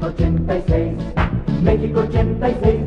México 86, México 86.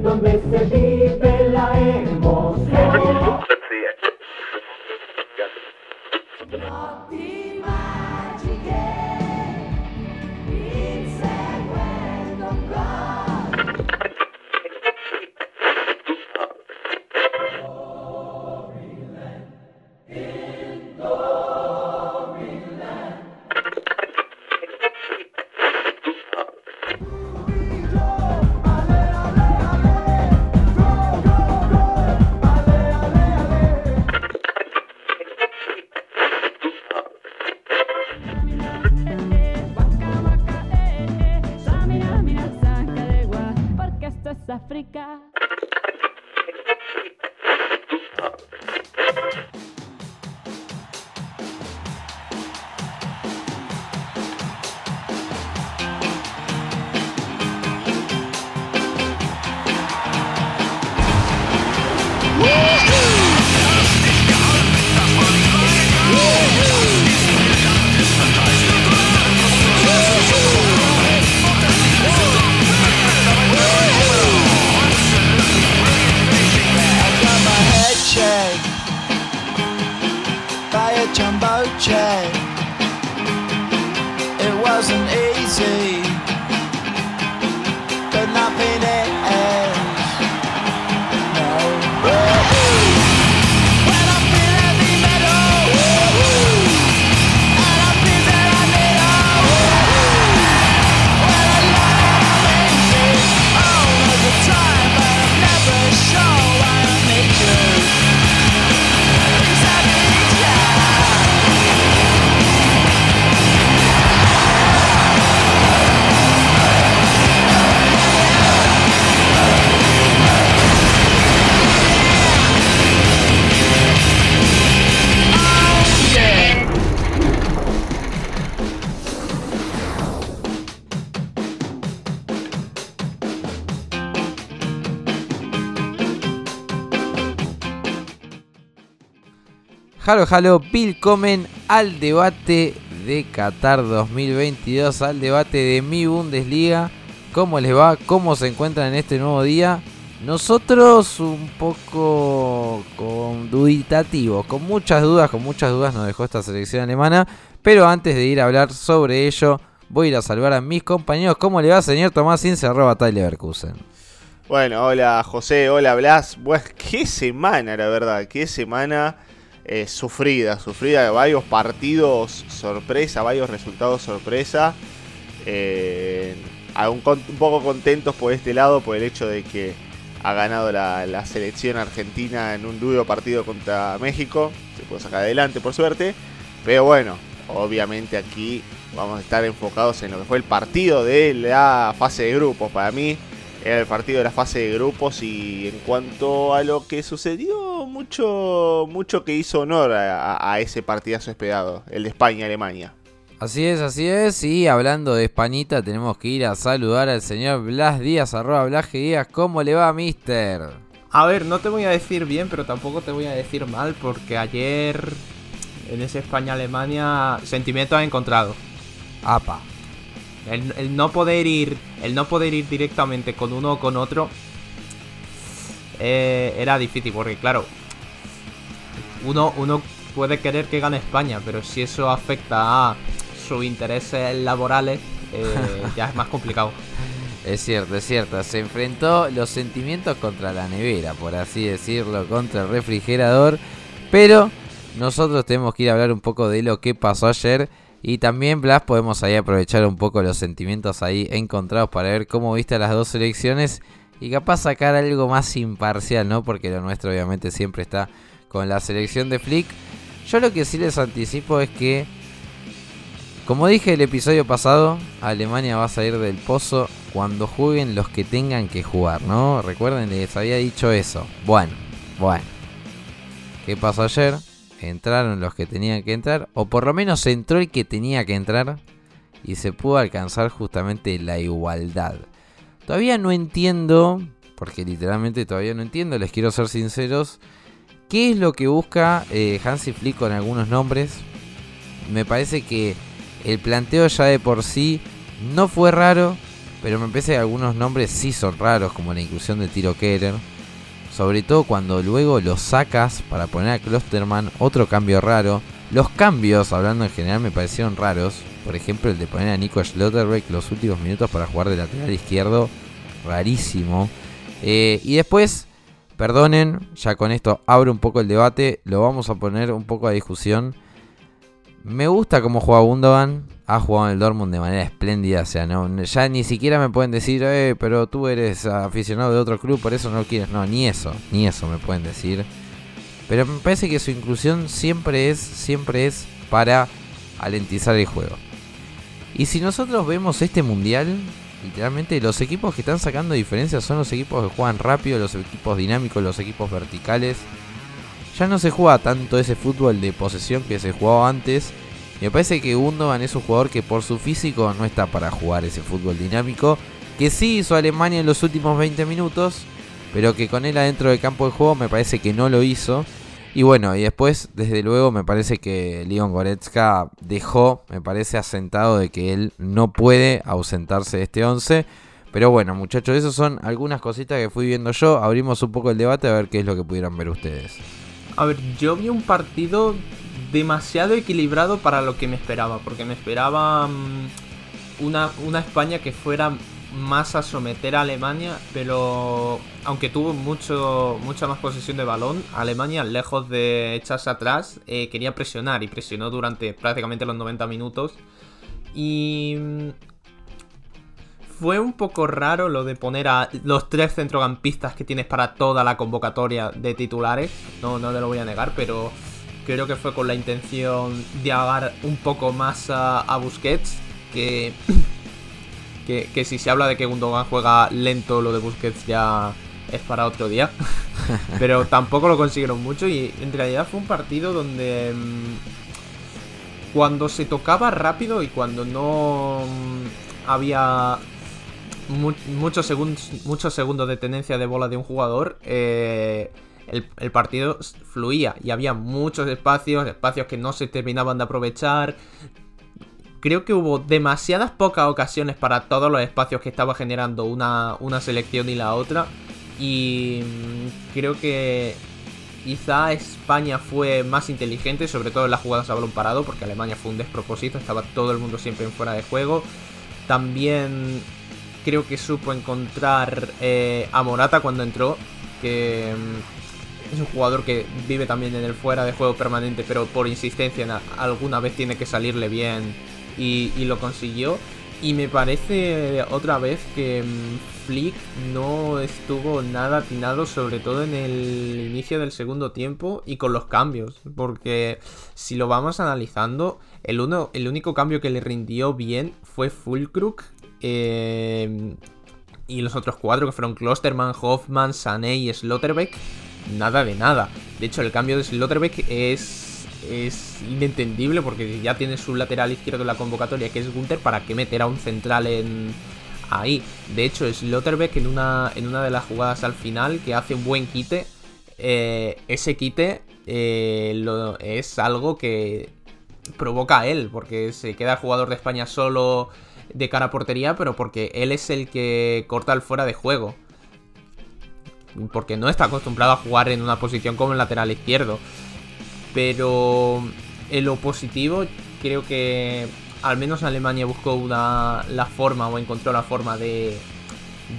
Halo, halo, Willkommen al debate de Qatar 2022, al debate de mi Bundesliga. ¿Cómo les va? ¿Cómo se encuentran en este nuevo día? Nosotros un poco con duditativos, con muchas dudas, con muchas dudas nos dejó esta selección alemana. Pero antes de ir a hablar sobre ello, voy a ir a salvar a mis compañeros. ¿Cómo le va, señor Tomás Ince, arroba? Bueno, hola José, hola Blas. Bueno, qué semana, la verdad, qué semana eh, sufrida, sufrida. Varios partidos sorpresa, varios resultados sorpresa. Eh, un poco contentos por este lado, por el hecho de que ha ganado la, la selección argentina en un duro partido contra México. Se puede sacar adelante, por suerte. Pero bueno, obviamente aquí vamos a estar enfocados en lo que fue el partido de la fase de grupos. Para mí, era el partido de la fase de grupos y en cuanto a lo que sucedió, mucho, mucho que hizo honor a, ese partidazo esperado, el de España-Alemania. Así es, así es. Y hablando de Españita, tenemos que ir a saludar al señor Blas Díaz, arroba Blas. Díaz. ¿Cómo le va, mister? A ver, no te voy a decir bien, pero tampoco te voy a decir mal, porque ayer en ese España-Alemania sentimientos encontrado. Apa. El, el no poder ir, el no poder ir directamente con uno o con otro eh, era difícil, porque claro, uno, uno puede querer que gane España, pero si eso afecta a sus intereses laborales, eh, ya es más complicado. Es cierto, es cierto. Se enfrentó los sentimientos contra la nevera, por así decirlo, contra el refrigerador. Pero nosotros tenemos que ir a hablar un poco de lo que pasó ayer. Y también, Blas, podemos ahí aprovechar un poco los sentimientos ahí encontrados para ver cómo viste las dos selecciones. Y capaz sacar algo más imparcial, ¿no? Porque lo nuestro obviamente siempre está con la selección de Flick. Yo lo que sí les anticipo es que como dije el episodio pasado, Alemania va a salir del pozo cuando jueguen los que tengan que jugar, ¿no? Recuerden, les había dicho eso. Bueno, bueno. ¿Qué pasó ayer? Entraron los que tenían que entrar, o por lo menos entró el que tenía que entrar, y se pudo alcanzar justamente la igualdad. Todavía no entiendo, porque literalmente todavía no entiendo, les quiero ser sinceros, qué es lo que busca eh, Hansi Flick con algunos nombres. Me parece que el planteo ya de por sí no fue raro, pero me parece que algunos nombres sí son raros, como la inclusión de Tiro Keller. Sobre todo cuando luego lo sacas para poner a Klosterman, otro cambio raro. Los cambios, hablando en general, me parecieron raros. Por ejemplo, el de poner a Nico Schlotterbeck los últimos minutos para jugar de lateral izquierdo. Rarísimo. Eh, y después, perdonen, ya con esto abro un poco el debate. Lo vamos a poner un poco a discusión. Me gusta cómo juega Gundogan. Ha jugado en el Dortmund de manera espléndida. O sea, no, ya ni siquiera me pueden decir, eh, pero tú eres aficionado de otro club, por eso no quieres. No, ni eso, ni eso me pueden decir. Pero me parece que su inclusión siempre es, siempre es para alentizar el juego. Y si nosotros vemos este mundial, literalmente los equipos que están sacando diferencias son los equipos que juegan rápido, los equipos dinámicos, los equipos verticales. Ya no se juega tanto ese fútbol de posesión que se jugaba antes. Me parece que Gundogan es un jugador que por su físico no está para jugar ese fútbol dinámico. Que sí hizo Alemania en los últimos 20 minutos. Pero que con él adentro del campo de juego me parece que no lo hizo. Y bueno, y después, desde luego, me parece que Leon Goretzka dejó, me parece asentado de que él no puede ausentarse de este 11. Pero bueno, muchachos, esas son algunas cositas que fui viendo yo. Abrimos un poco el debate a ver qué es lo que pudieran ver ustedes. A ver, yo vi un partido demasiado equilibrado para lo que me esperaba, porque me esperaba mm, una, una España que fuera más a someter a Alemania, pero aunque tuvo mucho, mucha más posesión de balón, Alemania, lejos de echarse atrás, eh, quería presionar y presionó durante prácticamente los 90 minutos. Y mm, fue un poco raro lo de poner a los tres centrocampistas que tienes para toda la convocatoria de titulares. No, no te lo voy a negar, pero creo que fue con la intención de agar un poco más a, a Busquets. Que, que, que, si se habla de que Gundogan juega lento, lo de Busquets ya es para otro día. pero tampoco lo consiguieron mucho y en realidad fue un partido donde... Cuando se tocaba rápido y cuando no había muchos, segundos, de tenencia de bola de un jugador, eh, el, partido fluía y había muchos espacios, espacios que no se terminaban de aprovechar. Creo que hubo demasiadas pocas ocasiones para todos los espacios que estaba generando una, una selección y la otra. Y creo que quizá España fue más inteligente, sobre todo en las jugadas a balón parado, porque Alemania fue un despropósito, estaba todo el mundo siempre fuera de juego. También creo que supo encontrar eh, a Morata cuando entró, que mm, es un jugador que vive también en el fuera de juego permanente, pero por insistencia alguna vez tiene que salirle bien y, lo consiguió. Y me parece otra vez que mm, Flick no estuvo nada atinado, sobre todo en el inicio del segundo tiempo y con los cambios. Porque si lo vamos analizando, el, uno, el único cambio que le rindió bien fue Fulkrug. Eh, y los otros cuatro que fueron Klosterman, Hoffman, Sané y Slotterbeck. Nada de nada. De hecho, el cambio de Slotterbeck es es inentendible porque ya tiene su lateral izquierdo en la convocatoria que es Gunther, ¿para qué meter a un central en ahí? De hecho, Slotterbeck en una, en una de las jugadas al final que hace un buen quite, eh, ese quite eh, es algo que provoca a él, porque se queda el jugador de España solo de cara a portería, pero porque él es el que corta el fuera de juego. Porque no está acostumbrado a jugar en una posición como el lateral izquierdo. Pero en lo positivo, creo que al menos Alemania buscó una, la forma o encontró la forma de,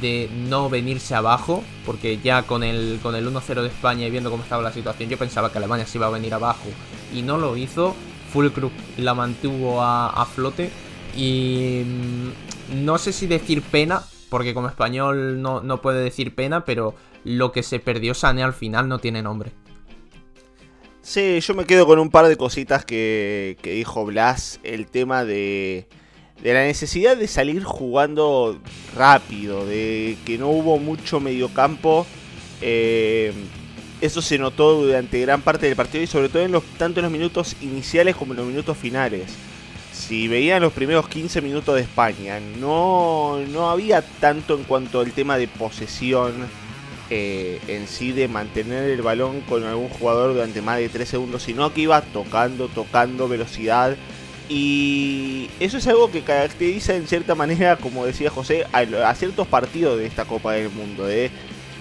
de no venirse abajo, porque ya con el, con el 1-0 de España y viendo cómo estaba la situación, yo pensaba que Alemania se iba a venir abajo y no lo hizo. Fulkrug la mantuvo a, a flote y mm, no sé si decir pena, porque como español no, no puede decir pena, pero lo que se perdió Sane al final no tiene nombre. Sí, yo me quedo con un par de cositas que, que dijo Blas. El tema de, de, la necesidad de salir jugando rápido, de que no hubo mucho mediocampo. Eh, eso se notó durante gran parte del partido y sobre todo en los, tanto en los minutos iniciales como en los minutos finales. Si veían los primeros 15 minutos de España, no, no había tanto en cuanto al tema de posesión eh, en sí de mantener el balón con algún jugador durante más de 3 segundos, sino que iba tocando, tocando velocidad Y eso es algo que caracteriza en cierta manera, como decía José, a, ciertos partidos de esta Copa del Mundo. De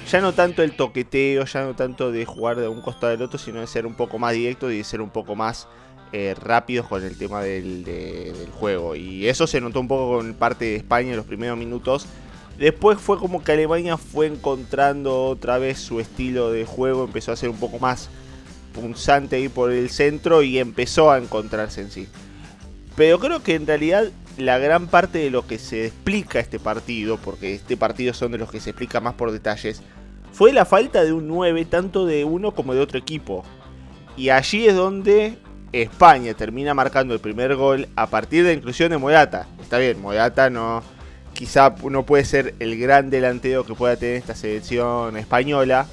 ya no tanto el toqueteo, ya no tanto de jugar de un costado del otro, sino de ser un poco más directo y de ser un poco más eh, rápidos con el tema del, de- del juego. Y eso se notó un poco con parte de España en los primeros minutos. Después fue como que Alemania fue encontrando otra vez su estilo de juego, empezó a ser un poco más punzante ahí por el centro y empezó a encontrarse en sí. Pero creo que en realidad la gran parte de lo que se explica este partido, porque este partido son de los que se explica más por detalles, fue la falta de un 9 tanto de uno como de otro equipo. Y allí es donde España termina marcando el primer gol a partir de la inclusión de Morata. Está bien, Morata no quizá no puede ser el gran delantero que pueda tener esta selección española,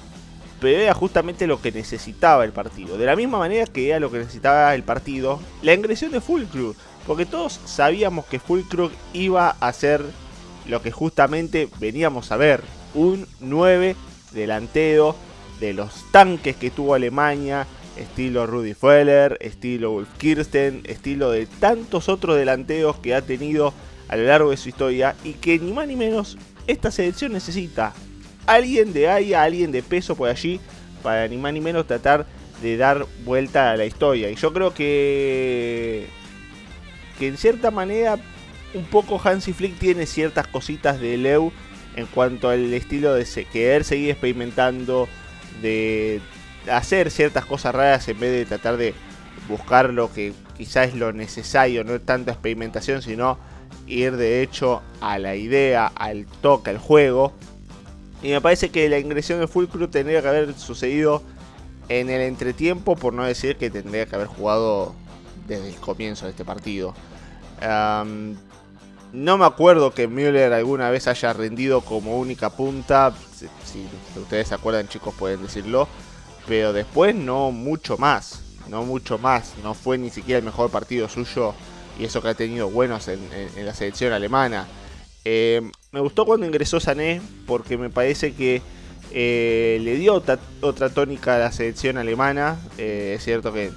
pero era justamente lo que necesitaba el partido. De la misma manera que era lo que necesitaba el partido, la ingresión de Fulcrum. Porque todos sabíamos que Fulcrum iba a ser lo que justamente veníamos a ver. Un 9 delantero de los tanques que tuvo Alemania, estilo Rudy Feller, estilo Wolf Kirsten, estilo de tantos otros delanteros que ha tenido a lo largo de su historia y que ni más ni menos esta selección necesita alguien de ahí, alguien de peso por allí para ni más ni menos tratar de dar vuelta a la historia. Y yo creo que que en cierta manera un poco Hansi Flick tiene ciertas cositas de Leu en cuanto al estilo de querer seguir experimentando, de hacer ciertas cosas raras en vez de tratar de buscar lo que quizás es lo necesario, no tanta experimentación, sino ir de hecho a la idea, al toque, al juego. Y me parece que la ingresión de Fulcrum tendría que haber sucedido en el entretiempo, por no decir que tendría que haber jugado desde el comienzo de este partido. No me acuerdo que Müller alguna vez haya rendido como única punta. Si, si ustedes se acuerdan, chicos, pueden decirlo. Pero después no mucho más. No mucho más. No fue ni siquiera el mejor partido suyo. Y eso que ha tenido buenos en, la selección alemana. Eh, me gustó cuando ingresó Sané. Porque me parece que eh, le dio otra, tónica a la selección alemana. Eh, es cierto que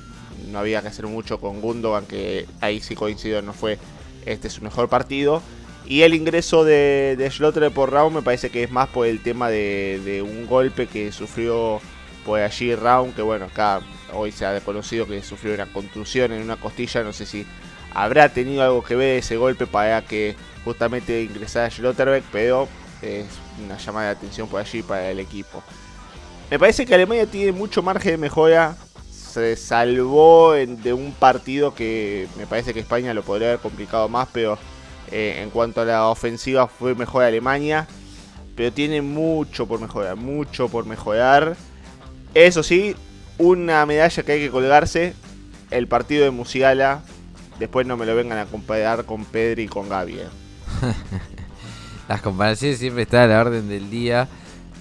no había que hacer mucho con Gundogan, que ahí sí coincido, no fue este su mejor partido. Y el ingreso de, de Schlotterbeck por Raúl me parece que es más por el tema de un golpe que sufrió por allí Raúl, que bueno, acá hoy se ha conocido que sufrió una contusión en una costilla, no sé si habrá tenido algo que ver ese golpe para que justamente ingresara Schlotterbeck, pero es una llamada de atención por allí para el equipo. Me parece que Alemania tiene mucho margen de mejora. Se salvó de un partido que me parece que España lo podría haber complicado más, pero eh, en cuanto a la ofensiva fue mejor Alemania. Pero tiene mucho por mejorar, mucho por mejorar. Eso sí, una medalla que hay que colgarse, el partido de Musiala. Después no me lo vengan a comparar con Pedri y con Gaby. eh. Las comparaciones siempre están a la orden del día,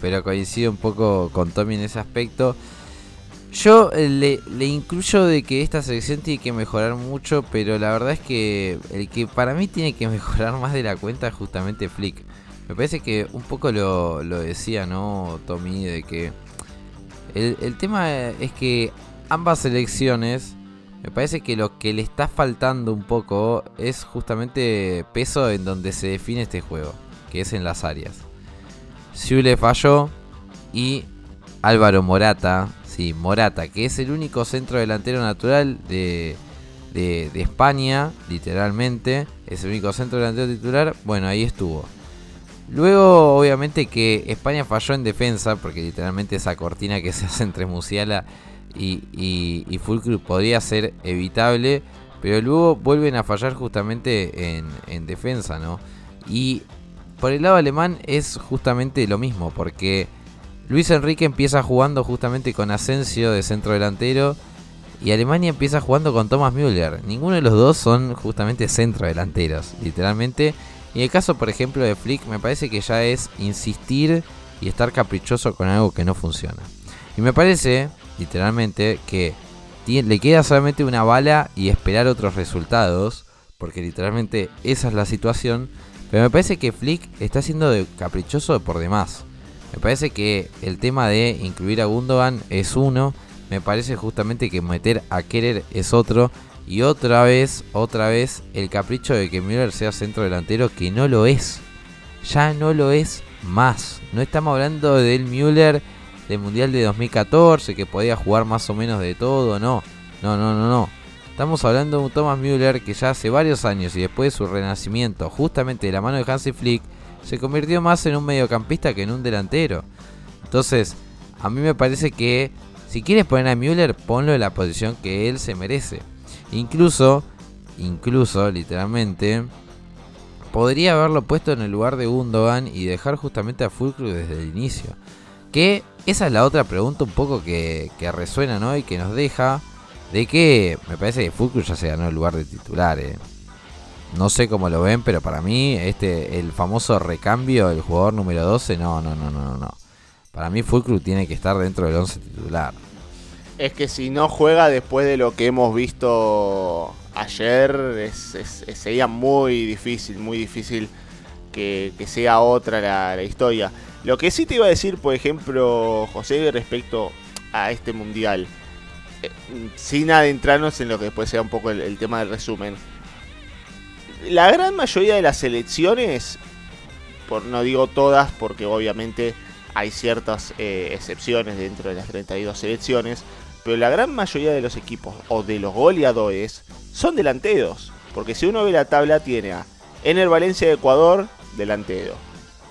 pero coincido un poco con Tommy en ese aspecto. Yo eh, le, incluyo de que esta selección tiene que mejorar mucho, pero la verdad es que el que para mí tiene que mejorar más de la cuenta es justamente Flick. Me parece que un poco lo, lo decía, ¿no, Tommy? De que el, tema es que ambas selecciones, me parece que lo que le está faltando un poco es justamente peso en donde se define este juego, que es en las áreas. Zule falló y Álvaro Morata, sí, Morata, que es el único centro delantero natural de, de, de España, literalmente, es el único centro delantero titular, bueno, ahí estuvo. Luego, obviamente que España falló en defensa, porque literalmente esa cortina que se hace entre Musiala y, y, podría ser evitable, pero luego vuelven a fallar justamente en, en defensa, ¿no? Y por el lado alemán es justamente lo mismo, porque Luis Enrique empieza jugando justamente con Asensio de centro delantero y Alemania empieza jugando con Thomas Müller. Ninguno de los dos son justamente centro delanteros, literalmente. Y el caso, por ejemplo, de Flick, me parece que ya es insistir y estar caprichoso con algo que no funciona. Y me parece, literalmente, que le queda solamente una bala y esperar otros resultados, porque literalmente esa es la situación. Pero me parece que Flick está siendo de caprichoso por demás. Me parece que el tema de incluir a Gundogan es uno. Me parece justamente que meter a Kerer es otro. Y otra vez, otra vez, el capricho de que Müller sea centro delantero, que no lo es. Ya no lo es más. No estamos hablando del Müller del Mundial de 2014, que podía jugar más o menos de todo, no. No, no, no, no. Estamos hablando de un Thomas Müller que ya hace varios años y después de su renacimiento, justamente de la mano de Hansi Flick, se convirtió más en un mediocampista que en un delantero. Entonces, a mí me parece que si quieres poner a Müller, ponlo en la posición que él se merece. Incluso, incluso, literalmente, podría haberlo puesto en el lugar de Gundogan y dejar justamente a Fulcrum desde el inicio. Que esa es la otra pregunta un poco que, resuena, ¿no? Y que nos deja de que me parece que Fulcrum ya se ganó el lugar de titular, ¿eh? No sé cómo lo ven, pero para mí, este, el famoso recambio del jugador número 12, no, no, no, no, no. Para mí Fulcrum tiene que estar dentro del 11 titular. Es que si no juega después de lo que hemos visto ayer, sería muy difícil, muy difícil que, sea otra la, historia. Lo que sí te iba a decir, por ejemplo, José, respecto a este mundial, eh, sin adentrarnos en lo que después sea un poco el, el tema del resumen. La gran mayoría de las selecciones, por no digo todas, porque obviamente hay ciertas eh, excepciones dentro de las 32 selecciones, pero la gran mayoría de los equipos o de los goleadores son delanteros. Porque si uno ve la tabla, tiene a Ener Valencia de Ecuador, delantero.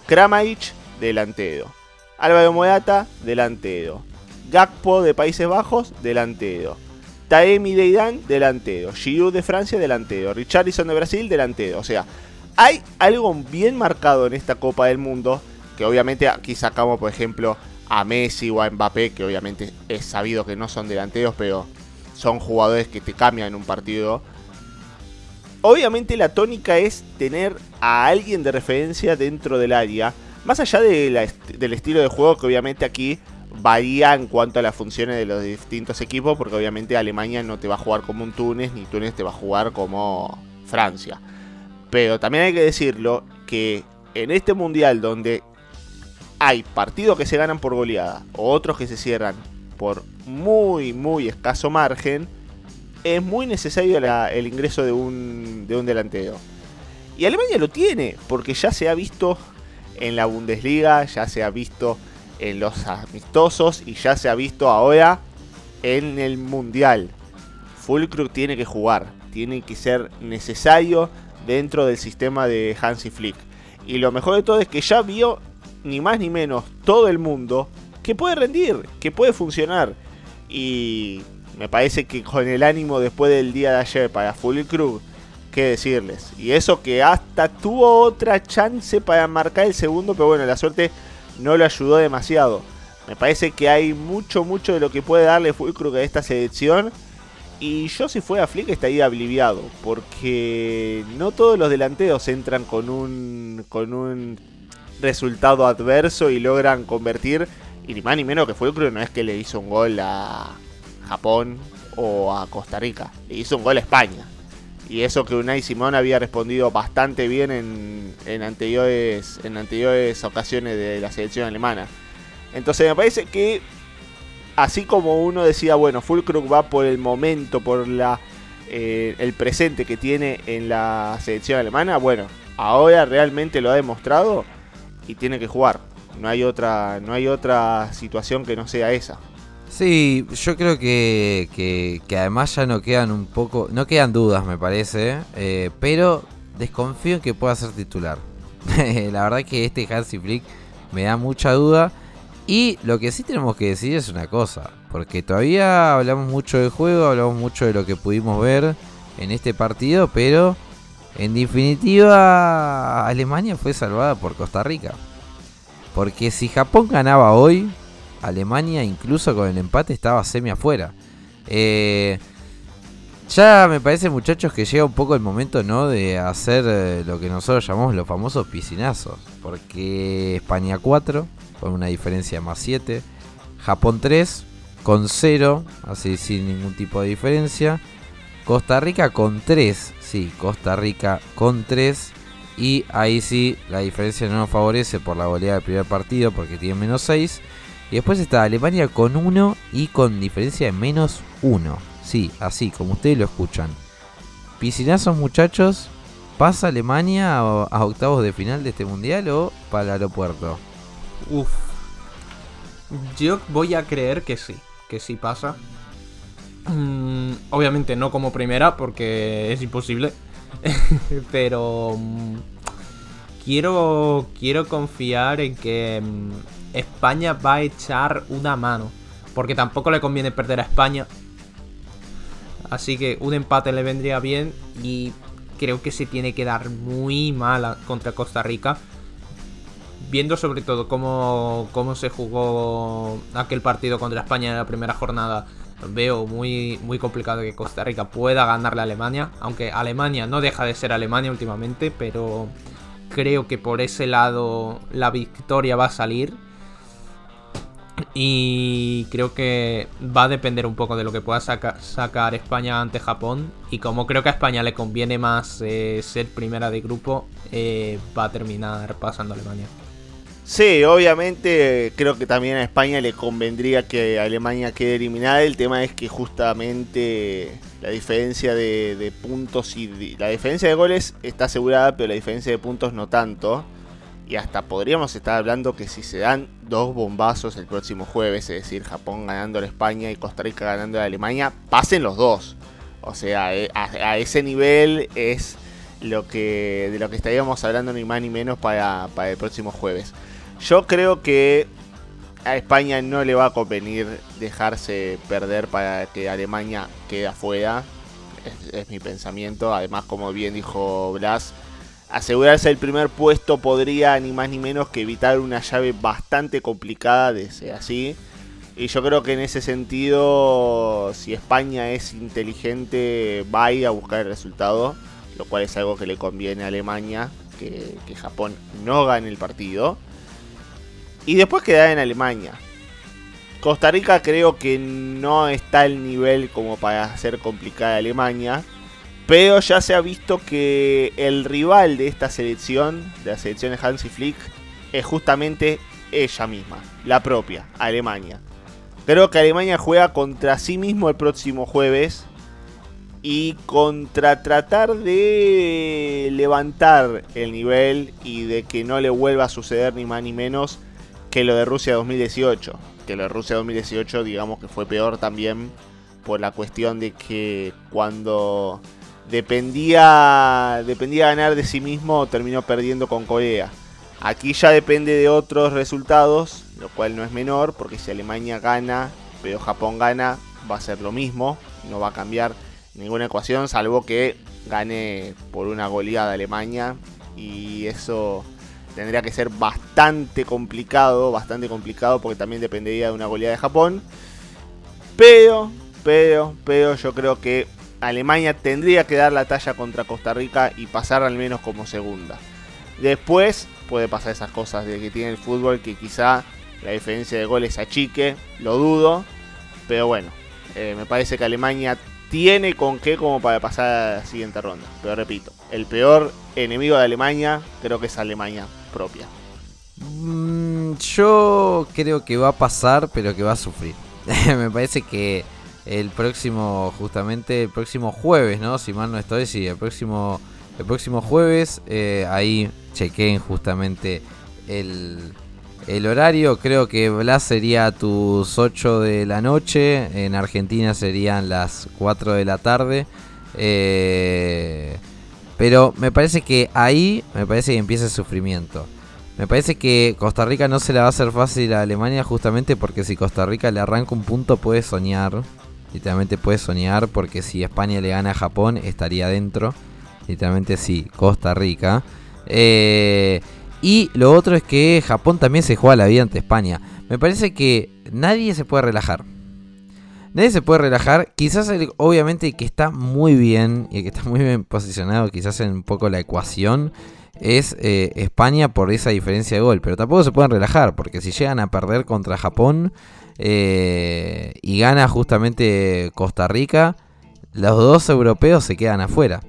Kramaric, delantero. Álvaro Morata, delantero. Gakpo de Países Bajos, delantero. Taemi de Irán, delantero. Giroud de Francia, delantero. Richarlison de Brasil, delantero. O sea, hay algo bien marcado en esta Copa del Mundo. Que obviamente aquí sacamos, por ejemplo, a Messi o a Mbappé, que obviamente es sabido que no son delanteros, pero son jugadores que te cambian en un partido. Obviamente la tónica es tener a alguien de referencia dentro del área. Más allá de la del estilo de juego que obviamente aquí varía en cuanto a las funciones de los distintos equipos. Porque obviamente Alemania no te va a jugar como un Túnez, ni Túnez te va a jugar como Francia. Pero también hay que decirlo que en este mundial donde hay partidos que se ganan por goleada otros que se cierran por muy, muy escaso margen, es muy necesario el ingreso de un, de un delantero. Y Alemania lo tiene, porque ya se ha visto en la Bundesliga, ya se ha visto en los amistosos y ya se ha visto ahora en el Mundial. Fulcrum tiene que jugar, tiene que ser necesario dentro del sistema de Hansi Flick. Y lo mejor de todo es que ya vio ni más ni menos todo el mundo que puede rendir, que puede funcionar. Y me parece que con el ánimo después del día de ayer para Fulcrum, qué decirles. Y eso que hasta tuvo otra chance para marcar el segundo, pero bueno, la suerte no lo ayudó demasiado. Me parece que hay mucho, mucho de lo que puede darle Fulcrum a esta selección. Y yo si fuera Flick estaría obliviado, porque no todos los delanteros entran con un, con un resultado adverso y logran convertir. Y ni más ni menos que Fulcrum no es que le hizo un gol a Japón o a Costa Rica, le hizo un gol a España. Y eso que Unai Simón había respondido bastante bien en, en anteriores, en anteriores ocasiones de la selección alemana. Entonces me parece que así como uno decía, bueno, Fulcrum va por el momento, por la eh, el presente que tiene en la selección alemana, bueno, ahora realmente lo ha demostrado y tiene que jugar. No hay otra, no hay otra situación que no sea esa. Sí, yo creo que, que, además ya no quedan un poco, no quedan dudas me parece, eh, pero desconfío en que pueda ser titular. La verdad que este Hansi Flick me da mucha duda y lo que sí tenemos que decir es una cosa, porque todavía hablamos mucho del juego, hablamos mucho de lo que pudimos ver en este partido, pero en definitiva Alemania fue salvada por Costa Rica. Porque si Japón ganaba hoy, Alemania incluso con el empate estaba semi afuera. Eh, ya me parece muchachos que llega un poco el momento no de hacer eh, lo que nosotros llamamos los famosos piscinazos. Porque España 4 con una diferencia de más 7. Japón 3 con 0, así sin ningún tipo de diferencia. Costa Rica con 3, sí, Costa Rica con 3. Y ahí sí, la diferencia no nos favorece por la goleada del primer partido porque tiene menos 6. Y después está Alemania con 1 y con diferencia de menos 1. Sí, así como ustedes lo escuchan. piscinazos muchachos, ¿pasa Alemania a, a octavos de final de este mundial o para el aeropuerto? Uf. Yo voy a creer que sí, que sí pasa. Mm, obviamente no como primera, porque es imposible. Pero mm, quiero, quiero confiar en que mm, España va a echar una mano. Porque tampoco le conviene perder a España. Así que un empate le vendría bien. Y creo que se tiene que dar muy mala contra Costa Rica viendo sobre todo cómo, cómo se jugó aquel partido contra España en la primera jornada, veo muy, muy complicado que Costa Rica pueda ganarle a Alemania. Aunque Alemania no deja de ser Alemania últimamente, pero creo que por ese lado la victoria va a salir. Y creo que va a depender un poco de lo que pueda saca- sacar España ante Japón. Y como creo que a España le conviene más eh, ser primera de grupo, eh, va a terminar pasando Alemania. Sí, obviamente creo que también a España le convendría que Alemania quede eliminada. El tema es que justamente la diferencia de, puntos y la diferencia de goles está asegurada, pero la diferencia de puntos no tanto. Y hasta podríamos estar hablando que si se dan dos bombazos el próximo jueves, es decir, Japón ganando a España y Costa Rica ganando a Alemania, pasen los dos. O sea, eh, a, ese nivel es lo que de lo que estaríamos hablando ni más ni menos para el próximo jueves. Yo creo que a España no le va a convenir dejarse perder para que Alemania quede afuera. Es, mi pensamiento. Además, como bien dijo Blas, asegurarse el primer puesto podría ni más ni menos que evitar una llave bastante complicada de ser así. Y yo creo que en ese sentido, si España es inteligente, va a ir a buscar el resultado. Lo cual es algo que le conviene a Alemania, que Japón no gane el partido. Y después quedar en Alemania. Costa Rica creo que no está al nivel como para hacer complicada Alemania. Pero ya se ha visto que el rival de esta selección, de la selección de Hansi Flick, es justamente ella misma, la propia, Alemania. Creo que Alemania juega contra sí mismo el próximo jueves. Y contra tratar de levantar el nivel y de que no le vuelva a suceder ni más ni menos que lo de Rusia 2018. Que lo de Rusia 2018 digamos que fue peor también por la cuestión de que cuando dependía, dependía ganar de sí mismo terminó perdiendo con Corea. Aquí ya depende de otros resultados, lo cual no es menor, porque si Alemania gana, pero Japón gana, va a ser lo mismo, no va a cambiar ninguna ecuación, salvo que gane por una goleada Alemania, y eso tendría que ser bastante complicado, bastante complicado, porque también dependería de una goleada de Japón. Pero, pero, pero yo creo que Alemania tendría que dar la talla contra Costa Rica y pasar al menos como segunda. Después puede pasar esas cosas de que tiene el fútbol que quizá la diferencia de goles achique, lo dudo. Pero bueno, eh, me parece que Alemania tiene con qué como para pasar a la siguiente ronda. Pero repito, el peor enemigo de Alemania creo que es Alemania propia. Mm, yo creo que va a pasar, pero que va a sufrir. Me parece que el próximo, justamente el próximo jueves, ¿no? Si mal no estoy, sí, el próximo, el próximo jueves, eh, ahí chequeen justamente el, el horario. Creo que Blas sería a tus 8 de la noche, en Argentina serían las 4 de la tarde. Eh, pero me parece que ahí, me parece que empieza el sufrimiento. Me parece que Costa Rica no se la va a hacer fácil a Alemania justamente porque si Costa Rica le arranca un punto puede soñar. Literalmente puede soñar porque si España le gana a Japón estaría dentro. Literalmente sí, Costa Rica. Eh, y lo otro es que Japón también se juega la vida ante España. Me parece que nadie se puede relajar. Nadie se puede relajar. Quizás el, obviamente que está muy bien y el que está muy bien posicionado quizás en un poco la ecuación es eh, España por esa diferencia de gol. Pero tampoco se pueden relajar porque si llegan a perder contra Japón eh, y gana justamente Costa Rica, los dos europeos se quedan afuera.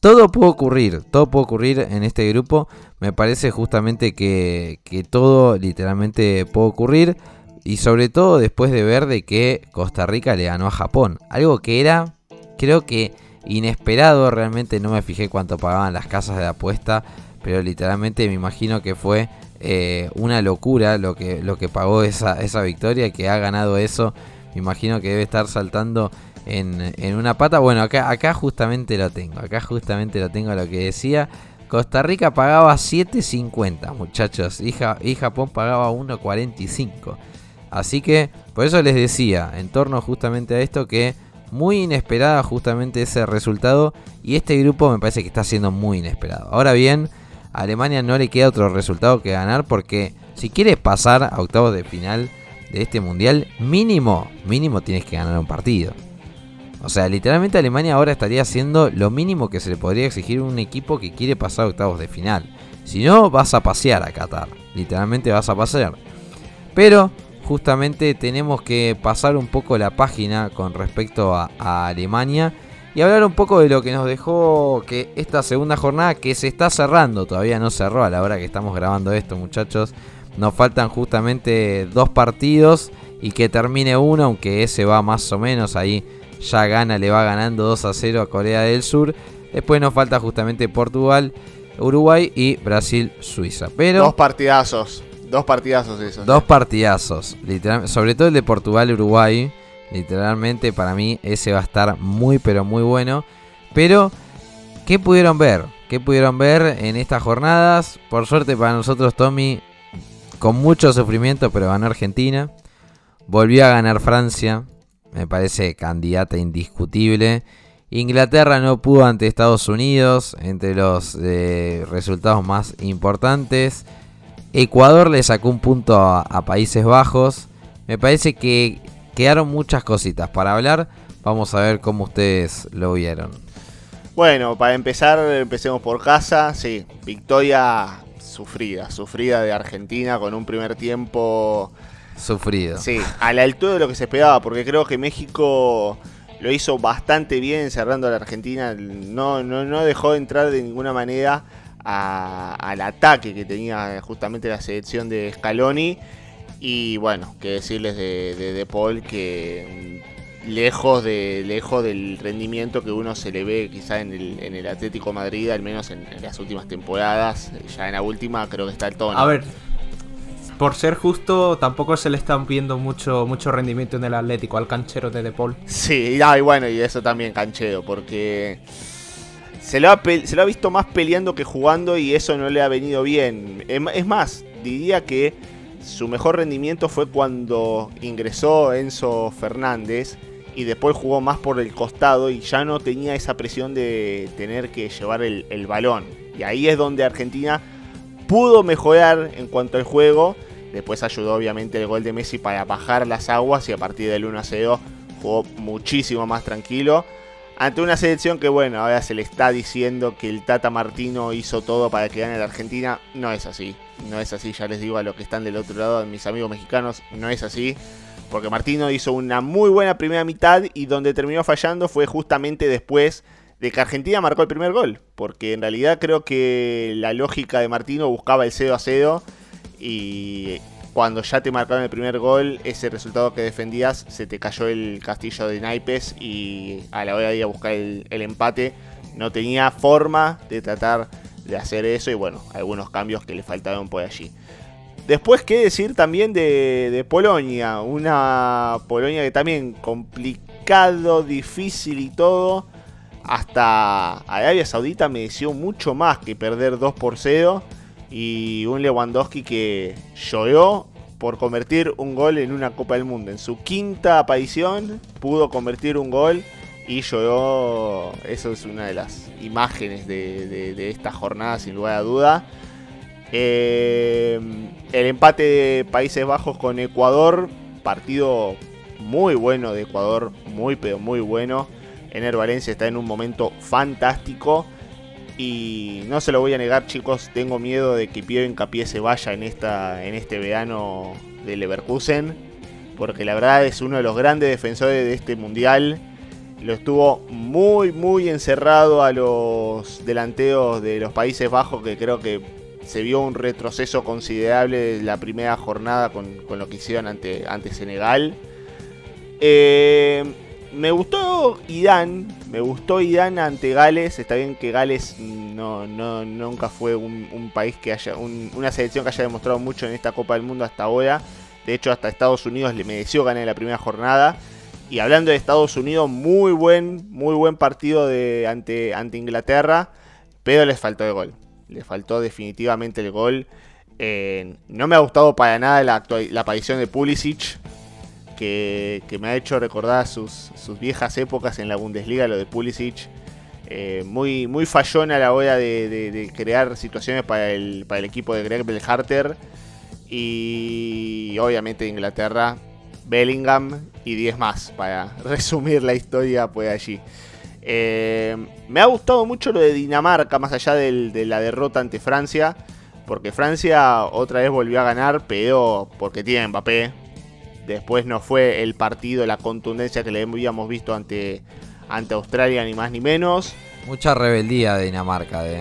Todo puede ocurrir, todo puede ocurrir en este grupo. Me parece justamente que, que todo literalmente puede ocurrir. Y sobre todo después de ver de que Costa Rica le ganó a Japón. Algo que era, creo que inesperado. Realmente no me fijé cuánto pagaban las casas de apuesta, pero literalmente me imagino que fue eh, una locura lo que, lo que pagó esa, esa victoria, que ha ganado eso. Me imagino que debe estar saltando en, en una pata. Bueno, acá, acá justamente lo tengo. Acá justamente lo tengo lo que decía. Costa Rica pagaba 7.50, muchachos. Y, y Japón pagaba 1.45. Así que, por eso les decía, en torno justamente a esto, que muy inesperada justamente ese resultado. Y este grupo me parece que está siendo muy inesperado. Ahora bien, a Alemania no le queda otro resultado que ganar porque si quieres pasar a octavos de final de este mundial, mínimo, mínimo tienes que ganar un partido. O sea, literalmente Alemania ahora estaría haciendo lo mínimo que se le podría exigir a un equipo que quiere pasar a octavos de final. Si no, vas a pasear a Qatar. Literalmente vas a pasear. Pero justamente tenemos que pasar un poco la página con respecto a, Alemania y hablar un poco de lo que nos dejó que esta segunda jornada que se está cerrando, todavía no cerró a la hora que estamos grabando esto muchachos. Nos faltan justamente dos partidos y que termine uno, aunque ese va más o menos ahí ya gana, le va ganando 2 a 0 a Corea del Sur. Después nos falta justamente Portugal, Uruguay y Brasil, Suiza. Pero Dos partidazos. Dos partidazos esos. Dos partidazos, literal- sobre todo el de Portugal-Uruguay. Literalmente para mí ese va a estar muy pero muy bueno. Pero, ¿qué pudieron ver? ¿Qué pudieron ver en estas jornadas? Por suerte para nosotros, Tommy, con mucho sufrimiento, pero ganó Argentina. Volvió a ganar Francia. Me parece candidata indiscutible. Inglaterra no pudo ante Estados Unidos, entre los eh, resultados más importantes. Ecuador le sacó un punto a, a Países Bajos. Me parece que quedaron muchas cositas para hablar. Vamos a ver cómo ustedes lo vieron. Bueno, para empezar, empecemos por casa. Sí, victoria sufrida, sufrida de Argentina con un primer tiempo, Sufrido. sí, a la altura de lo que se esperaba, porque creo que México lo hizo bastante bien cerrando a la Argentina. No, no, no dejó de entrar de ninguna manera a- al ataque que tenía justamente la selección de Scaloni. Y bueno, que decirles de, de, de Paul que mm, lejos de lejos del rendimiento que uno se le ve quizá en el, en el Atlético Madrid, al menos en, en las últimas temporadas. Ya en la última creo que está el tono. A ver, por ser justo, tampoco se le están viendo mucho, mucho rendimiento en el Atlético al canchero de De Paul. Sí, ah, y bueno, y eso también cancheo, porque se lo, ha visto más peleando que jugando y eso no le ha venido bien. Es más, diría que su mejor rendimiento fue cuando ingresó Enzo Fernández y después jugó más por el costado y ya no tenía esa presión de tener que llevar el, el balón. Y ahí es donde Argentina pudo mejorar en cuanto al juego. Después ayudó obviamente el gol de Messi para bajar las aguas y a partir del 1 a 0 jugó muchísimo más tranquilo. Ante una selección que bueno, ahora se le está diciendo que el Tata Martino hizo todo para que gane la Argentina. No es así. No es así, ya les digo a los que están del otro lado, a mis amigos mexicanos, no es así. Porque Martino hizo una muy buena primera mitad y donde terminó fallando fue justamente después de que Argentina marcó el primer gol. Porque en realidad creo que la lógica de Martino buscaba el 0 a 0 y cuando ya te marcaron el primer gol, ese resultado que defendías, se te cayó el castillo de naipes y a la hora de ir a buscar el, empate no tenía forma de tratar de hacer eso y bueno, algunos cambios que le faltaron por allí. Después, ¿qué decir también de, de Polonia? Una Polonia que también complicado, difícil y todo. Hasta Arabia Saudita mereció mucho más que perder 2 por 0. Y un Lewandowski que lloró por convertir un gol en una Copa del Mundo. En su quinta aparición pudo convertir un gol y lloró. Eso es una de las imágenes de, de- esta jornada, sin lugar a duda. Eh, el empate de Países Bajos con Ecuador, partido muy bueno de Ecuador, muy pero muy bueno. Ener Valencia está en un momento fantástico. Y no se lo voy a negar, chicos, tengo miedo de que Piero Hincapié se vaya en, esta, en este verano de Leverkusen. Porque la verdad es uno de los grandes defensores de este mundial. Lo estuvo muy, muy encerrado a los delanteros de los Países Bajos, que creo que se vio un retroceso considerable de la primera jornada con, con lo que hicieron ante, ante Senegal. Eh, me gustó Irán, me gustó Irán ante Gales. Está bien que Gales no, nunca fue un, país que haya, un- una selección que haya demostrado mucho en esta Copa del Mundo hasta ahora. De hecho, hasta Estados Unidos le mereció ganar en la primera jornada. Y hablando de Estados Unidos, muy buen, muy buen partido de, ante, ante Inglaterra, pero les faltó el gol. Le faltó definitivamente el gol. Eh, no me ha gustado para nada la, la aparición de Pulisic, que, me ha hecho recordar sus, sus viejas épocas en la Bundesliga, lo de Pulisic. Eh, muy, muy fallón a la hora de, crear situaciones para el, para el equipo de Greg Belharter. Y obviamente Inglaterra, Bellingham y 10 más, para resumir la historia pues allí. Eh, me ha gustado mucho lo de Dinamarca, más allá de la derrota ante Francia. Porque Francia otra vez volvió a ganar, pero porque tiene Mbappé. Después no fue el partido, la contundencia que le habíamos visto ante, ante Australia, ni más ni menos. Mucha rebeldía de Dinamarca. De...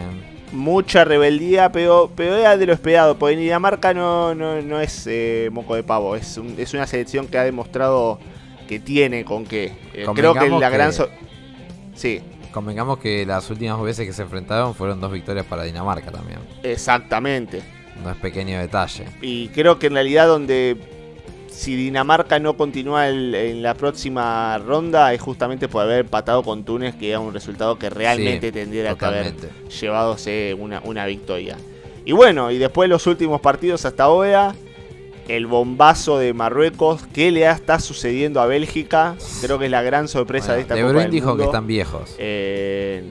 Mucha rebeldía, pero, pero era de lo esperado. Porque Dinamarca no, no, no es eh, moco de pavo. Es, un- es una selección que ha demostrado que tiene con qué. Eh, creo que la gran... so- Sí, Convengamos que las últimas veces que se enfrentaron fueron dos victorias para Dinamarca también. exactamente. No es pequeño detalle. Y creo que en realidad donde si Dinamarca no continúa el- en la próxima ronda es justamente por haber empatado con Túnez, que era un resultado que realmente Sí, tendría que haber llevadose una, una victoria. Y bueno, y después los últimos partidos hasta ahora, el bombazo de Marruecos, ¿qué le está sucediendo a Bélgica? Creo que es la gran sorpresa Bueno, de esta De Copa del dijo que están viejos. Eh,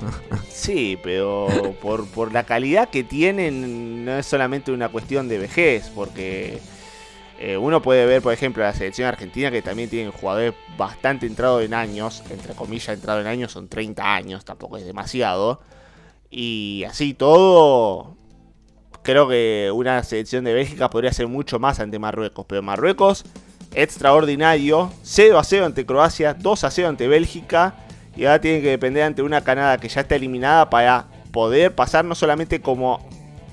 sí, pero por, por la calidad que tienen no es solamente una cuestión de vejez, porque eh, uno puede ver, por ejemplo, la selección argentina que también tienen jugadores bastante entrados en años, entre comillas entrado en años son 30 años, tampoco es demasiado, y así todo, creo que una selección de Bélgica podría ser mucho más ante Marruecos, pero Marruecos extraordinario, 0 a 0 ante Croacia, 2 a 0 ante Bélgica y ahora tiene que depender ante una Canadá que ya está eliminada para poder pasar no solamente como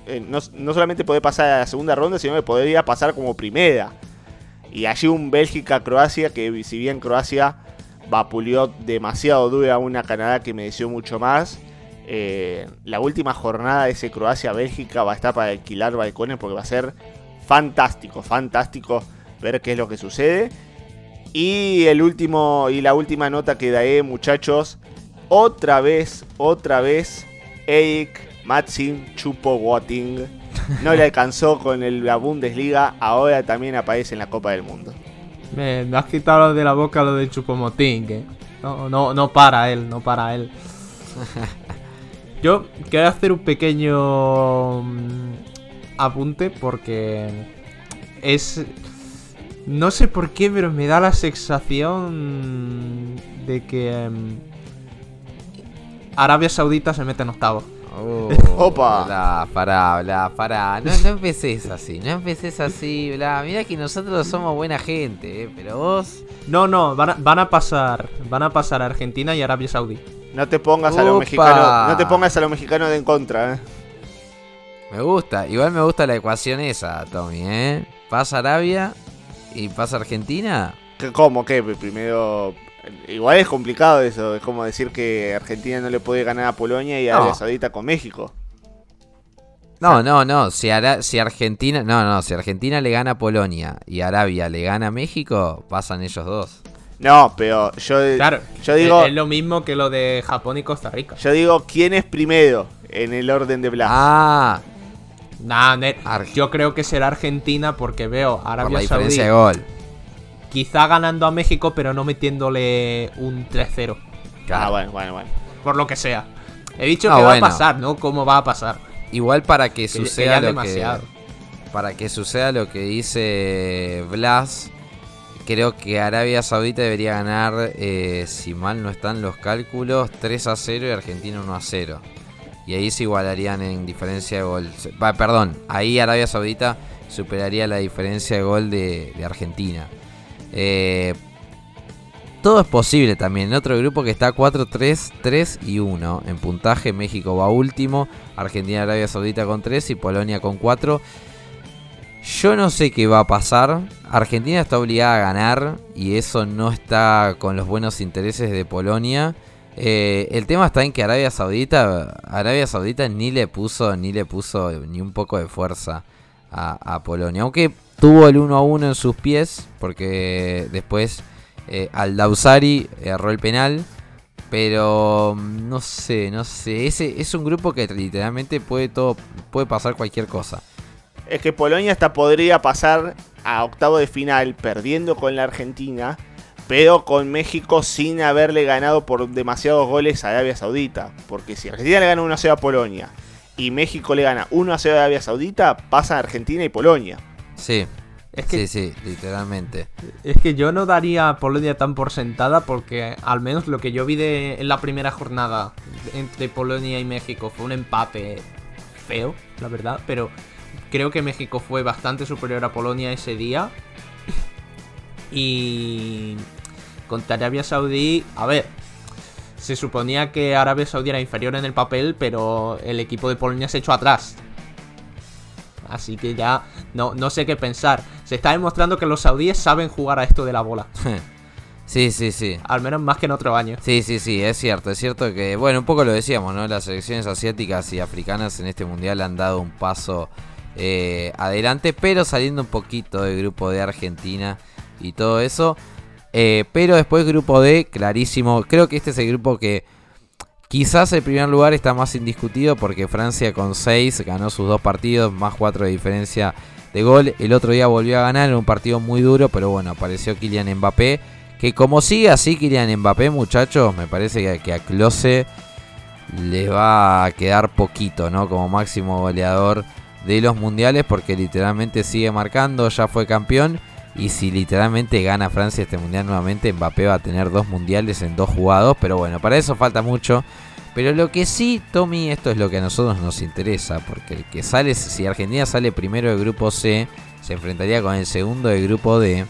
eh, no, no solamente poder pasar a la segunda ronda, sino que podría pasar como primera. Y allí un Bélgica-Croacia que si bien Croacia vapuleó demasiado dura a una Canadá que mereció mucho más. eh, la última jornada de ese Croacia-Bélgica va a estar para alquilar balcones porque va a ser fantástico, fantástico ver qué es lo que sucede. Y el último y la última nota que daré, muchachos, otra vez, otra vez Eric Maxim Chupo-Watting no le alcanzó con el, la Bundesliga, ahora también aparece en la Copa del Mundo. Me, me has quitado de la boca lo de Chupomotín, que no, no, no para él, no para él. Yo quiero hacer un pequeño mm, apunte porque es... No sé por qué, pero me da la sensación de que em, Arabia Saudita se mete en octavo. Oh, Opa. Bla, pará, bla, pará. No, no empecés así, no empecés así, bla. Mira que nosotros somos buena gente, eh, pero vos. No, no, van a, van a pasar, van a pasar a Argentina y Arabia Saudí. No te pongas a los mexicanos, no te pongas a los mexicanos de en contra, ¿eh? Me gusta, igual me gusta la ecuación esa, Tommy, ¿eh? Pasa Arabia y pasa Argentina. ¿Qué- ¿Cómo? ¿Qué? Primero. Igual es complicado eso. Es como decir que Argentina no le puede ganar a Polonia y a No. Arabia Saudita con México. No, no, no. Si, Ara- si Argentina. No, no. Si Argentina le gana a Polonia y Arabia le gana a México, pasan ellos dos. No, pero yo, Claro, yo digo. es, es lo mismo que lo de Japón y Costa Rica. Yo digo quién es primero en el orden de Blas. Ah, Nah, yo creo que será Argentina porque veo a por Arabia la de Saudí gol. quizá ganando a México, pero no metiéndole un 3-0. Ah, bueno, bueno, bueno. Por lo que sea. He dicho Ah, que va a pasar, ¿no? ¿Cómo va a pasar? Igual para que Que- que suceda es lo demasiado. que. Para que suceda lo que dice Blas. Creo que Arabia Saudita debería ganar, eh, si mal no están los cálculos, 3 a 0 y Argentina 1 a 0. Y ahí se igualarían en diferencia de gol. Perdón, ahí Arabia Saudita superaría la diferencia de gol de, Argentina. Eh, todo es posible también. En otro grupo que está 4, 3, 3 y 1. En puntaje, México va último. Argentina, Arabia Saudita con 3 y Polonia con 4. Yo no sé qué va a pasar. Argentina está obligada a ganar y eso no está con los buenos intereses de Polonia. Eh, el tema está en que Arabia Saudita, Arabia Saudita ni le puso ni le puso ni un poco de fuerza a, Polonia, aunque tuvo el 1 a 1 en sus pies porque después eh, Al-Dawsari erró el penal. Pero mm, no sé, no sé. Ese es un grupo que literalmente puede todo, puede pasar cualquier cosa. Es que Polonia hasta podría pasar a octavo de final perdiendo con la Argentina, pero con México sin haberle ganado por demasiados goles a Arabia Saudita. Porque si Argentina le gana 1 a 0 a Polonia y México le gana 1 a 0 a Arabia Saudita, pasa Argentina y Polonia. Sí, Es que, sí, sí, literalmente. es que yo no daría a Polonia tan por sentada porque al menos lo que yo vi de, en la primera jornada entre Polonia y México fue un empate feo, la verdad, pero creo que México fue bastante superior a Polonia ese día. Y contra Arabia Saudí, a ver, se suponía que Arabia Saudí era inferior en el papel, pero el equipo de Polonia se echó atrás. Así que ya no, no sé qué pensar. Se está demostrando que los saudíes saben jugar a esto de la bola. Sí, sí, sí. Al menos más que en otro año. Sí, sí, sí, es cierto, es cierto que, bueno, un poco lo decíamos, ¿no? Las selecciones asiáticas y africanas en este mundial han dado un paso eh, adelante, pero saliendo un poquito del grupo de Argentina y todo eso. Eh, pero después grupo D, clarísimo, creo que este es el grupo que quizás el primer lugar está más indiscutido porque Francia con 6 ganó sus dos partidos, más 4 de diferencia de gol. El otro día volvió a ganar en un partido muy duro, pero bueno, apareció Kylian Mbappé. Que como sigue así Kylian Mbappé, muchachos, me parece que, a Close le va a quedar poquito, ¿no? Como máximo goleador de los mundiales, porque literalmente sigue marcando, ya fue campeón. Y si literalmente gana Francia este mundial nuevamente, Mbappé va a tener dos mundiales en dos jugados. Pero bueno, para eso falta mucho. Pero lo que sí, Tommy, esto es lo que a nosotros nos interesa. Porque el que sale, si Argentina sale primero del grupo C, se enfrentaría con el segundo del grupo D.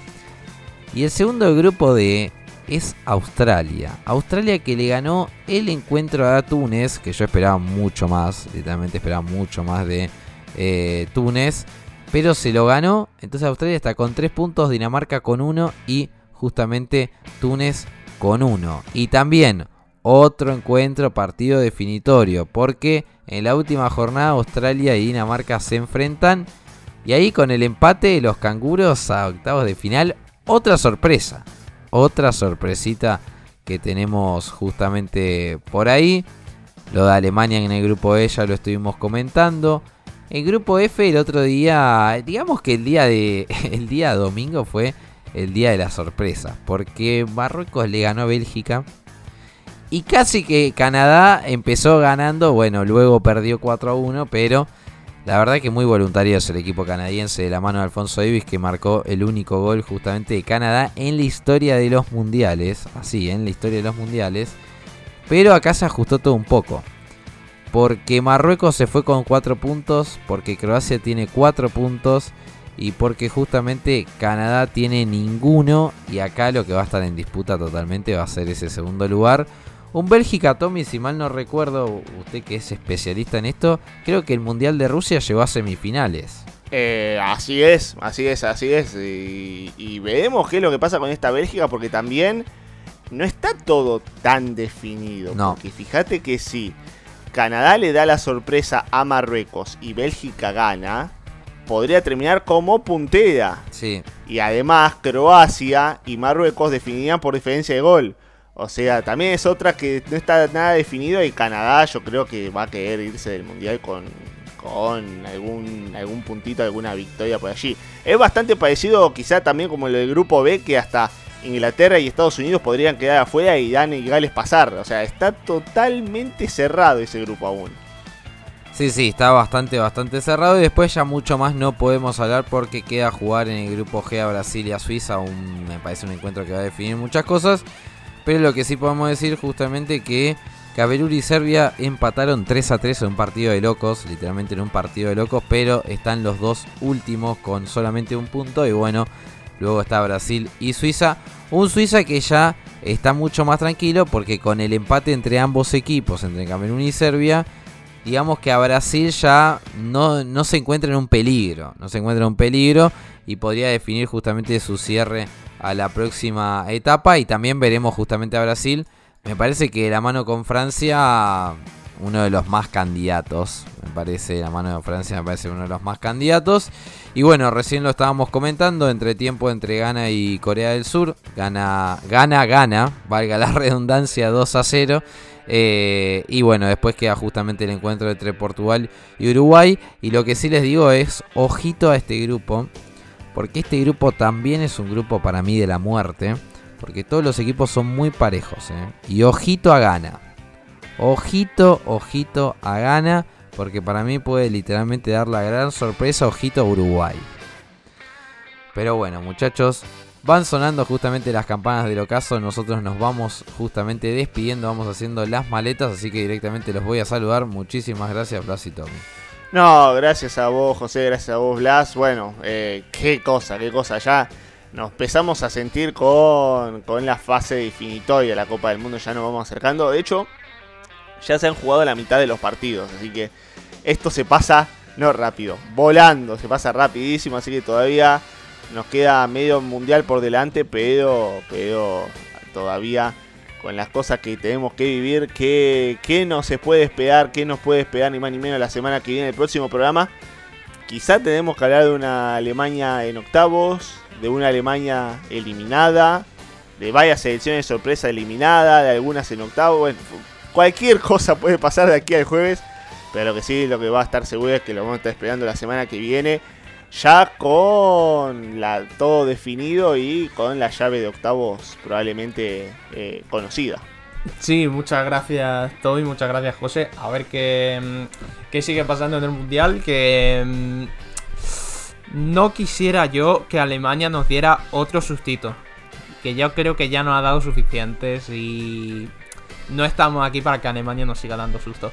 Y el segundo del grupo D es Australia. Australia que le ganó el encuentro a Túnez, que yo esperaba mucho más, literalmente esperaba mucho más de eh, Túnez, pero se lo ganó. Entonces Australia está con 3 puntos, Dinamarca con 1 y justamente Túnez con 1. Y también otro encuentro, partido definitorio, porque en la última jornada Australia y Dinamarca se enfrentan. Y ahí con el empate los canguros a octavos de final otra sorpresa, otra sorpresita que tenemos justamente por ahí. Lo de Alemania en el grupo E ya lo estuvimos comentando. El grupo F el otro día, digamos que el día de el día domingo fue el día de la sorpresa, porque Marruecos le ganó a Bélgica y casi que Canadá empezó ganando, bueno, luego perdió 4 a 1, pero la verdad que muy voluntario es el equipo canadiense de la mano de Alfonso Davis que marcó el único gol justamente de Canadá en la historia de los mundiales. Así, en la historia de los mundiales. Pero acá se ajustó todo un poco. Porque Marruecos se fue con 4 puntos. Porque Croacia tiene 4 puntos. Y porque justamente Canadá tiene ninguno. Y acá lo que va a estar en disputa totalmente va a ser ese segundo lugar. Un Bélgica, Tommy, si mal no recuerdo, usted que es especialista en esto, creo que el Mundial de Rusia llegó a semifinales. Eh, así es, así es, así es. Y, y veremos qué es lo que pasa con esta Bélgica, porque también no está todo tan definido. No. Porque fíjate que si Canadá le da la sorpresa a Marruecos y Bélgica gana, podría terminar como puntera. Sí, Y además Croacia y Marruecos definirían por diferencia de gol. O sea, también es otra que no está nada definido y Canadá yo creo que va a querer irse del Mundial con, con algún, algún puntito, alguna victoria por allí. Es bastante parecido quizá también como lo del grupo B que hasta Inglaterra y Estados Unidos podrían quedar afuera y Dan y Gales pasar. O sea, está totalmente cerrado ese grupo aún. sí, sí, está bastante, bastante cerrado. Y después ya mucho más no podemos hablar porque queda jugar en el grupo G a Brasil y a Suiza. Un, me parece un encuentro que va a definir muchas cosas. Pero lo que sí podemos decir justamente que Camerún y Serbia empataron 3 a 3 en un partido de locos, literalmente en un partido de locos, pero están los dos últimos con solamente un punto y bueno, luego está Brasil y Suiza, un Suiza que ya está mucho más tranquilo porque con el empate entre ambos equipos, entre Camerún y Serbia, digamos que a Brasil ya no, no se encuentra en un peligro, no se encuentra en un peligro y podría definir justamente su cierre a la próxima etapa y también veremos justamente a Brasil. Me parece que la mano con Francia, uno de los más candidatos, me parece, la mano de Francia me parece uno de los más candidatos. Y bueno, recién lo estábamos comentando, entre tiempo entre Ghana y Corea del Sur, gana, gana, gana, valga la redundancia, 2 a 0. Eh, y bueno, después queda justamente el encuentro entre Portugal y Uruguay. Y lo que sí les digo es, ojito a este grupo, porque este grupo también es un grupo para mí de la muerte, porque todos los equipos son muy parejos. ¿eh? Y ojito a Ghana. Ojito, ojito a Ghana, porque para mí puede literalmente dar la gran sorpresa, ojito a Uruguay. Pero bueno, muchachos, Van sonando justamente las campanas del ocaso. Nosotros nos vamos justamente despidiendo, vamos haciendo las maletas. Así que directamente los voy a saludar. Muchísimas gracias, Blas y Tommy. No, gracias a vos, José, gracias a vos, Blas. Bueno, eh, qué cosa, qué cosa. Ya nos empezamos a sentir con, con la fase definitoria de la Copa del Mundo. Ya nos vamos acercando. De hecho, ya se han jugado la mitad de los partidos. Así que esto se pasa, no rápido, volando, se pasa rapidísimo. Así que todavía nos queda medio mundial por delante, pero, pero todavía con las cosas que tenemos que vivir, ¿qué, qué nos se puede esperar? ¿Qué nos puede esperar ni más ni menos la semana que viene, el próximo programa? Quizá tenemos que hablar de una Alemania en octavos, de una Alemania eliminada, de varias selecciones sorpresa eliminada, de algunas en octavos. Bueno, cualquier cosa puede pasar de aquí al jueves, pero lo que sí, lo que va a estar seguro es que lo vamos a estar esperando la semana que viene ya con todo definido y con la llave de octavos probablemente eh, conocida. Sí, muchas gracias Toby, muchas gracias José. A ver qué, mm, qué sigue pasando en el Mundial, que mm, no quisiera yo que Alemania nos diera otro sustito. Que yo creo que ya nos ha dado suficientes y no estamos aquí para que Alemania nos siga dando susto.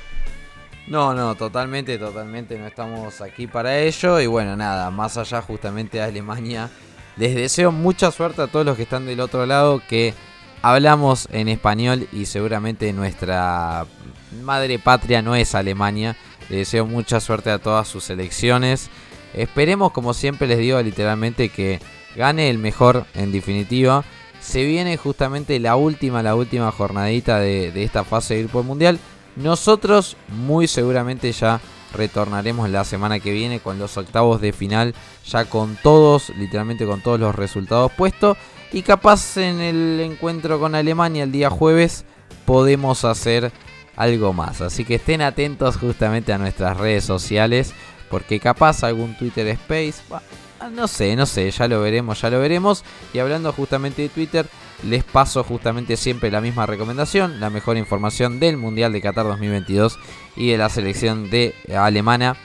No, no, totalmente, totalmente no estamos aquí para ello. Y bueno, nada, más allá justamente de Alemania, les deseo mucha suerte a todos los que están del otro lado, que hablamos en español y seguramente nuestra madre patria no es Alemania. Les deseo mucha suerte a todas sus elecciones. Esperemos, como siempre les digo, literalmente que gane el mejor en definitiva. Se viene justamente la última, la última jornadita de, de esta fase del Grupo Mundial. Nosotros muy seguramente ya retornaremos la semana que viene con los octavos de final, ya con todos, literalmente con todos los resultados puestos. Y capaz en el encuentro con Alemania el día jueves podemos hacer algo más. Así que estén atentos justamente a nuestras redes sociales, porque capaz algún Twitter Space, no sé, no sé, ya lo veremos, ya lo veremos. Y hablando justamente de Twitter, les paso justamente siempre la misma recomendación, la mejor información del Mundial de Qatar 2022 y de la selección de alemana.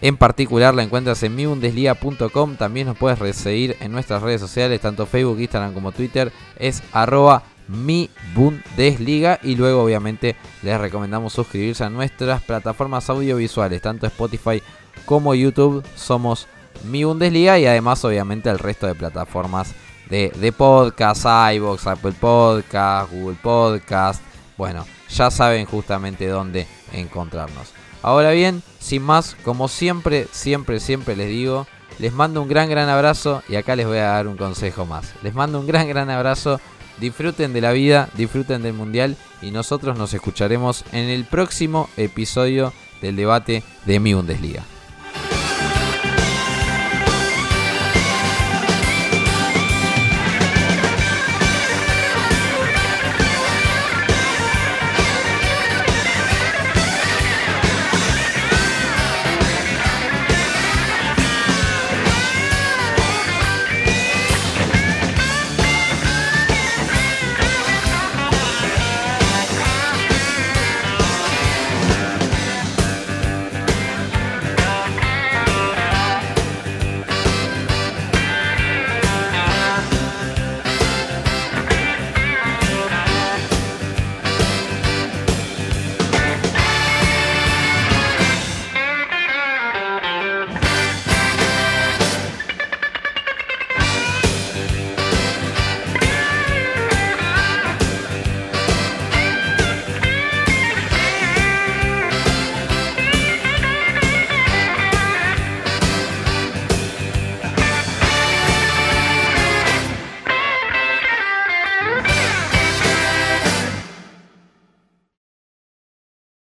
En particular la encuentras en mibundesliga.com. También nos puedes seguir en nuestras redes sociales, tanto Facebook, Instagram como Twitter. Es arroba mi Bundesliga y luego obviamente les recomendamos suscribirse a nuestras plataformas audiovisuales, tanto Spotify como YouTube. Somos mi Bundesliga y además obviamente el resto de plataformas de, de podcast, iVoox, Apple Podcast, Google Podcast. Bueno, ya saben justamente dónde encontrarnos. Ahora bien, sin más, como siempre, siempre, siempre les digo, les mando un gran, gran abrazo y acá les voy a dar un consejo más. Les mando un gran, gran abrazo. Disfruten de la vida, disfruten del mundial y nosotros nos escucharemos en el próximo episodio del debate de mi Bundesliga.